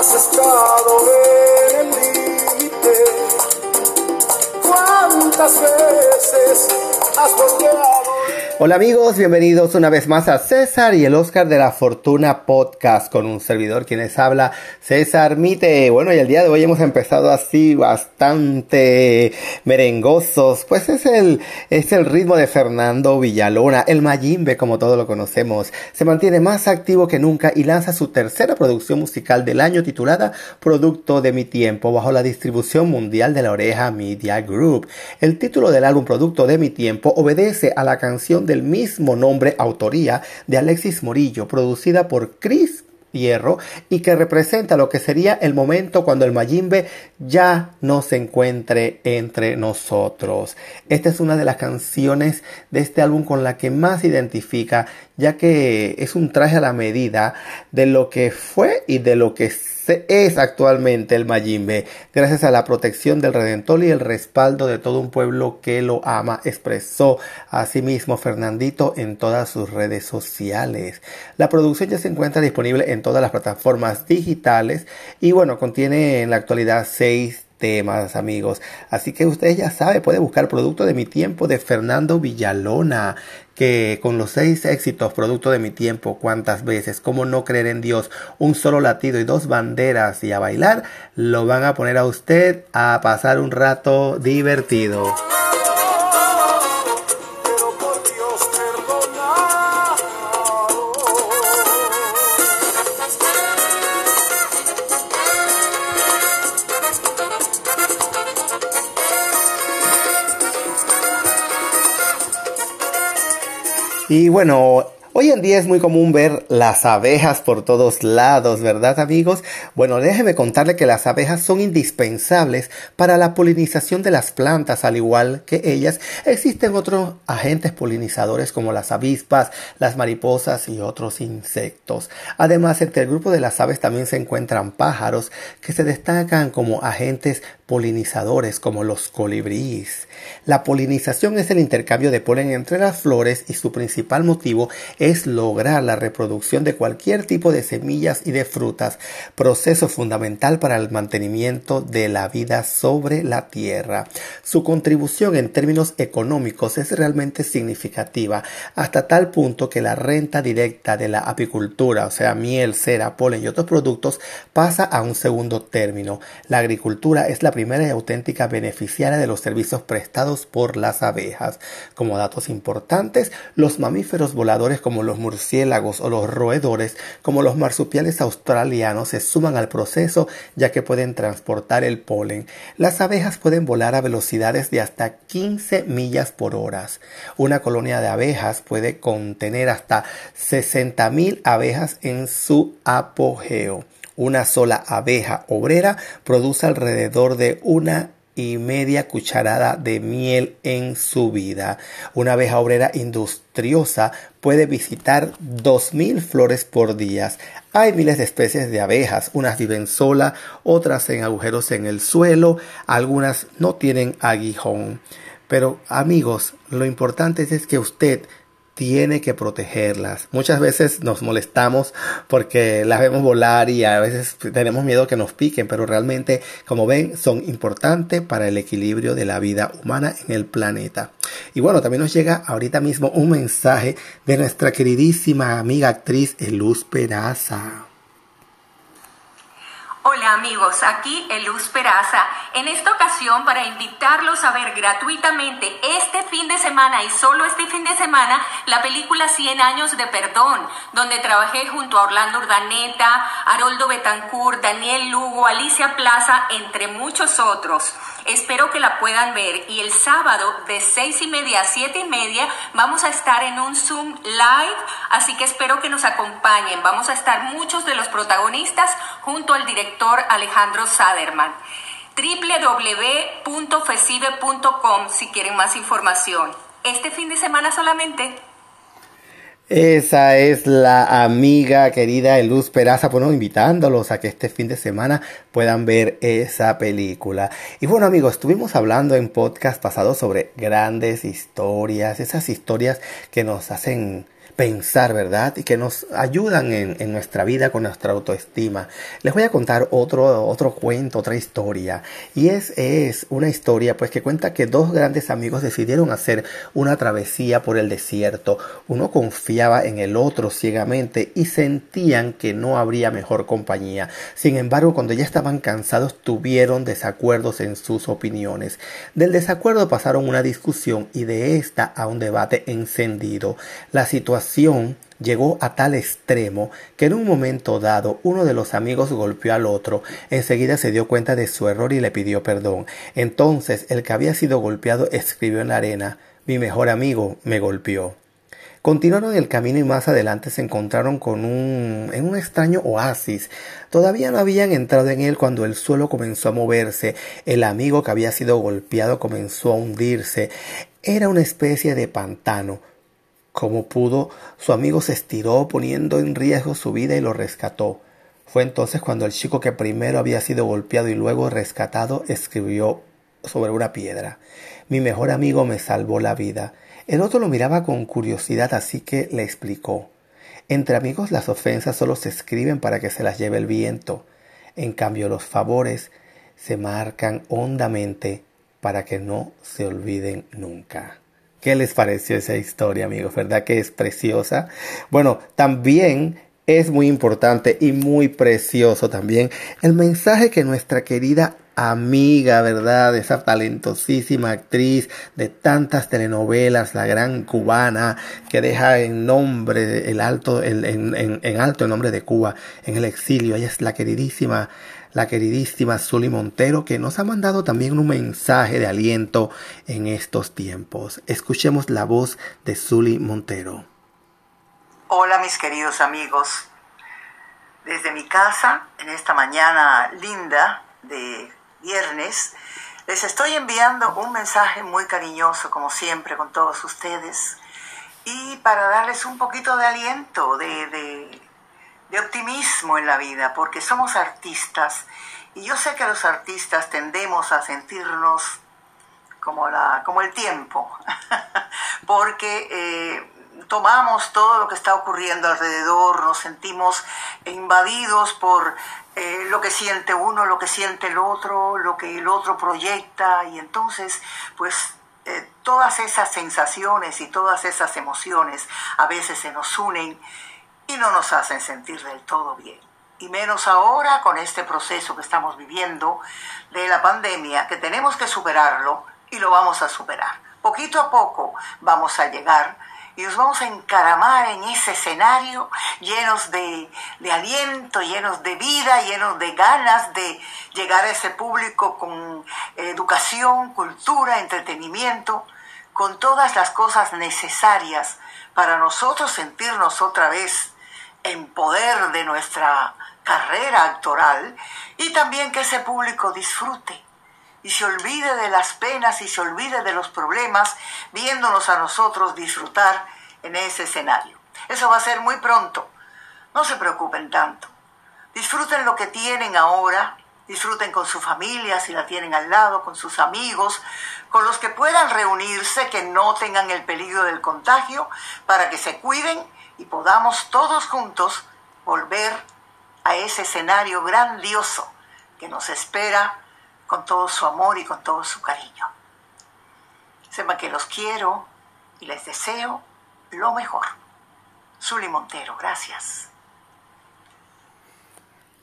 has estado en el límite. ¿Cuántas veces has volteado? Hola amigos, bienvenidos una vez más a César y el Oscar de la Fortuna Podcast con un servidor quienes habla César Mite. Bueno, y el día de hoy hemos empezado así bastante merengosos, pues es el, es el ritmo de Fernando Villalona, el Mayimbe como todos lo conocemos. Se mantiene más activo que nunca y lanza su tercera producción musical del año titulada Producto de mi tiempo bajo la distribución mundial de la oreja Media Group. El título del álbum Producto de mi tiempo obedece a la canción del mismo nombre, autoría de Alexis Morillo, producida por Chris Hierro y que representa lo que sería el momento cuando el Mayimbe ya no se encuentre entre nosotros. Esta es una de las canciones de este álbum con la que más identifica, ya que es un traje a la medida de lo que fue y de lo que es actualmente el Mayimbe, gracias a la protección del Redentor y el respaldo de todo un pueblo que lo ama, expresó asimismo Fernandito en todas sus redes sociales. La producción ya se encuentra disponible en todas las plataformas digitales y bueno, contiene en la actualidad seis temas, amigos. Así que ustedes ya saben, puede buscar Producto de mi tiempo de Fernando Villalona, que con los seis éxitos, Producto de mi tiempo, cuántas veces, cómo no creer en Dios, un solo latido y dos banderas y a bailar, lo van a poner a usted a pasar un rato divertido. Y bueno, Hoy en día es muy común ver las abejas por todos lados, ¿verdad amigos? Bueno, déjeme contarle que las abejas son indispensables para la polinización de las plantas, al igual que ellas existen otros agentes polinizadores como las avispas, las mariposas y otros insectos. Además, entre el grupo de las aves también se encuentran pájaros que se destacan como agentes polinizadores como los colibríes. La polinización es el intercambio de polen entre las flores y su principal motivo es lograr la reproducción de cualquier tipo de semillas y de frutas, proceso fundamental para el mantenimiento de la vida sobre la tierra. Su contribución en términos económicos es realmente significativa, hasta tal punto que la renta directa de la apicultura, o sea, miel, cera, polen y otros productos, pasa a un segundo término. La agricultura es la primera y auténtica beneficiaria de los servicios prestados por las abejas. Como datos importantes, los mamíferos voladores como los murciélagos o los roedores, como los marsupiales australianos, se suman al proceso ya que pueden transportar el polen. Las abejas pueden volar a velocidades de hasta 15 millas por hora. Una colonia de abejas puede contener hasta 60.000 abejas en su apogeo. Una sola abeja obrera produce alrededor de una y media cucharada de miel en su vida. Una abeja obrera industriosa puede visitar 2.000 flores por día. Hay miles de especies de abejas, unas viven sola, otras en agujeros en el suelo, algunas no tienen aguijón. Pero amigos, lo importante es que usted tiene que protegerlas. Muchas veces nos molestamos porque las vemos volar y a veces tenemos miedo que nos piquen, pero realmente, como ven, son importantes para el equilibrio de la vida humana en el planeta. Y bueno, también nos llega ahorita mismo un mensaje de nuestra queridísima amiga actriz Luz Peraza. Amigos, aquí Eluz Peraza. En esta ocasión para invitarlos a ver gratuitamente este fin de semana y solo este fin de semana la película 100 años de perdón, donde trabajé junto a Orlando Urdaneta, Haroldo Betancourt, Daniel Lugo, Alicia Plaza, entre muchos otros. Espero que la puedan ver y el sábado de seis y media a siete y media vamos a estar en un Zoom live, así que espero que nos acompañen. Vamos a estar muchos de los protagonistas junto al director Alejandro Saderman www.fesive.com si quieren más información. Este fin de semana solamente. Esa es la amiga querida Luz Peraza, bueno, invitándolos a que este fin de semana puedan ver esa película. Y bueno amigos, estuvimos hablando en podcast pasado sobre grandes historias, esas historias que nos hacen pensar, ¿verdad? Y que nos ayudan en, nuestra vida con nuestra autoestima. Les voy a contar otro, otro cuento, otra historia. Y es, es una historia pues que cuenta que dos grandes amigos decidieron hacer una travesía por el desierto. Uno confiaba en el otro ciegamente y sentían que no habría mejor compañía. Sin embargo, cuando ya estaban cansados, tuvieron desacuerdos en sus opiniones. Del desacuerdo pasaron una discusión y de esta a un debate encendido. La situación llegó a tal extremo que en un momento dado uno de los amigos golpeó al otro, enseguida se dio cuenta de su error y le pidió perdón. Entonces el que había sido golpeado escribió en la arena Mi mejor amigo me golpeó. Continuaron el camino y más adelante se encontraron con un en un extraño oasis. Todavía no habían entrado en él cuando el suelo comenzó a moverse. El amigo que había sido golpeado comenzó a hundirse. Era una especie de pantano. Como pudo, su amigo se estiró poniendo en riesgo su vida y lo rescató. Fue entonces cuando el chico que primero había sido golpeado y luego rescatado escribió sobre una piedra. Mi mejor amigo me salvó la vida. El otro lo miraba con curiosidad, así que le explicó. Entre amigos las ofensas solo se escriben para que se las lleve el viento. En cambio los favores se marcan hondamente para que no se olviden nunca. ¿Qué les pareció esa historia, amigos? ¿Verdad que es preciosa? Bueno, también es muy importante y muy precioso también el mensaje que nuestra querida amiga, ¿verdad? Esa talentosísima actriz de tantas telenovelas, la gran cubana, que deja en nombre, el alto, en, en, en alto el nombre de Cuba en el exilio. Ella es la queridísima la queridísima Zully Montero, que nos ha mandado también un mensaje de aliento en estos tiempos. Escuchemos la voz de Zully Montero. Hola mis queridos amigos. Desde mi casa, en esta mañana linda de viernes, les estoy enviando un mensaje muy cariñoso, como siempre, con todos ustedes, y para darles un poquito de aliento, de, de de optimismo en la vida, porque somos artistas y yo sé que los artistas tendemos a sentirnos como, la, como el tiempo, porque eh, tomamos todo lo que está ocurriendo alrededor, nos sentimos invadidos por eh, lo que siente uno, lo que siente el otro, lo que el otro proyecta y entonces pues eh, todas esas sensaciones y todas esas emociones a veces se nos unen y no nos hacen sentir del todo bien. Y menos ahora con este proceso que estamos viviendo de la pandemia, que tenemos que superarlo y lo vamos a superar. Poquito a poco vamos a llegar y nos vamos a encaramar en ese escenario llenos de, de, aliento, llenos de vida, llenos de ganas de llegar a ese público con educación, cultura, entretenimiento, con todas las cosas necesarias para nosotros sentirnos otra vez en poder de nuestra carrera actoral y también que ese público disfrute y se olvide de las penas y se olvide de los problemas viéndonos a nosotros disfrutar en ese escenario. Eso va a ser muy pronto. No se preocupen tanto. Disfruten lo que tienen ahora, disfruten con su familia si la tienen al lado, con sus amigos, con los que puedan reunirse, que no tengan el peligro del contagio, para que se cuiden y podamos todos juntos volver a ese escenario grandioso que nos espera con todo su amor y con todo su cariño. Sepa que los quiero y les deseo lo mejor. Zuli Montero, gracias.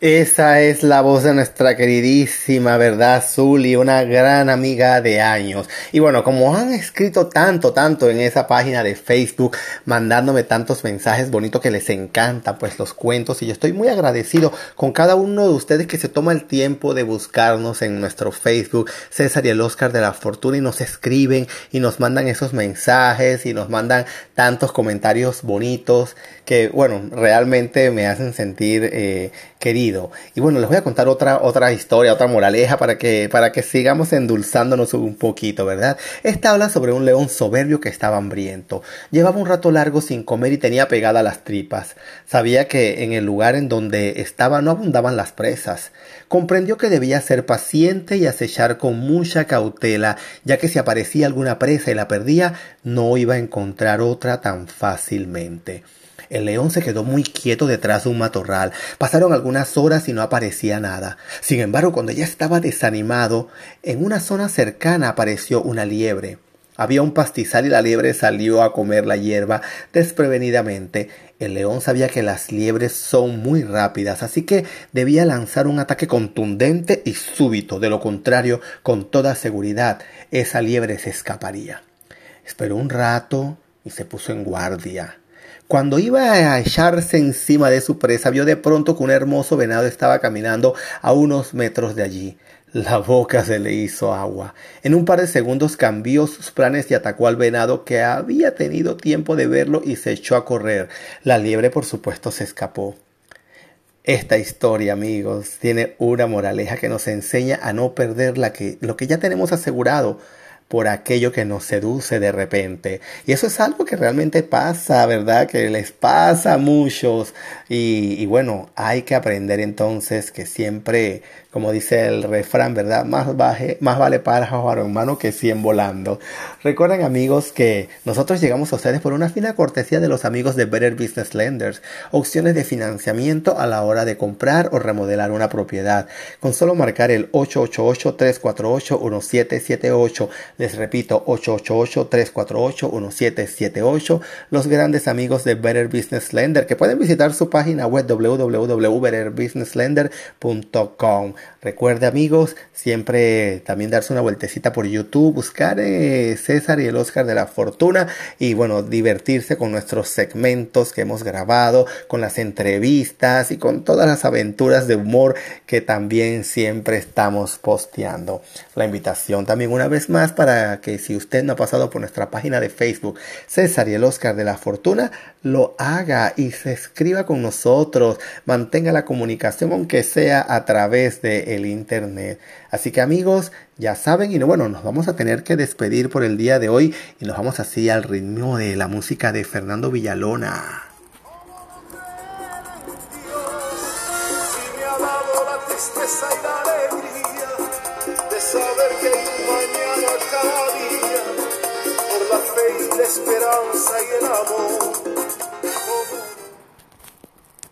Esa es la voz de nuestra queridísima, ¿verdad, Zully? Una gran amiga de años. Y bueno, como han escrito tanto, tanto en esa página de Facebook, mandándome tantos mensajes bonitos que les encantan, pues los cuentos. Y yo estoy muy agradecido con cada uno de ustedes que se toma el tiempo de buscarnos en nuestro Facebook, César y el Oscar de la Fortuna, y nos escriben y nos mandan esos mensajes y nos mandan tantos comentarios bonitos que, bueno, realmente me hacen sentir eh, querido. Y bueno, les voy a contar otra, otra historia, otra moraleja para que, para que sigamos endulzándonos un poquito, ¿verdad? Esta habla sobre un león soberbio que estaba hambriento. Llevaba un rato largo sin comer y tenía pegada las tripas. Sabía que en el lugar en donde estaba no abundaban las presas. Comprendió que debía ser paciente y acechar con mucha cautela, ya que si aparecía alguna presa y la perdía, no iba a encontrar otra tan fácilmente. El león se quedó muy quieto detrás de un matorral. Pasaron algunas horas y no aparecía nada. Sin embargo, cuando ya estaba desanimado, en una zona cercana apareció una liebre. Había un pastizal y la liebre salió a comer la hierba desprevenidamente. El león sabía que las liebres son muy rápidas, así que debía lanzar un ataque contundente y súbito. De lo contrario, con toda seguridad, esa liebre se escaparía. Esperó un rato y se puso en guardia. Cuando iba a echarse encima de su presa, vio de pronto que un hermoso venado estaba caminando a unos metros de allí. La boca se le hizo agua. En un par de segundos cambió sus planes y atacó al venado que había tenido tiempo de verlo y se echó a correr. La liebre, por supuesto, se escapó. Esta historia, amigos, tiene una moraleja que nos enseña a no perder la lo que ya tenemos asegurado por aquello que nos seduce de repente. Y eso es algo que realmente pasa, ¿verdad? Que les pasa a muchos. Y, bueno, hay que aprender entonces que siempre como dice el refrán, ¿verdad? Más, baje, más vale pájaro hermano que 100 volando. Recuerden amigos que nosotros llegamos a ustedes por una fina cortesía de los amigos de Better Business Lenders, opciones de financiamiento a la hora de comprar o remodelar una propiedad. Con solo marcar el 888-348-1778, les repito, 888-348-1778, los grandes amigos de Better Business Lender que pueden visitar su página web www.betterbusinesslender.com. Recuerde amigos, siempre también darse una vueltecita por YouTube, buscar eh, César y el Oscar de la Fortuna y bueno, divertirse con nuestros segmentos que hemos grabado, con las entrevistas y con todas las aventuras de humor que también siempre estamos posteando. La invitación también una vez más para que si usted no ha pasado por nuestra página de Facebook César y el Oscar de la Fortuna, lo haga y se escriba con nosotros, mantenga la comunicación aunque sea a través de internet. Así que amigos, ya saben, y bueno, nos vamos a tener que despedir por el día de hoy y nos vamos así al ritmo de la música de Fernando Villalona. Esperanza y el amor.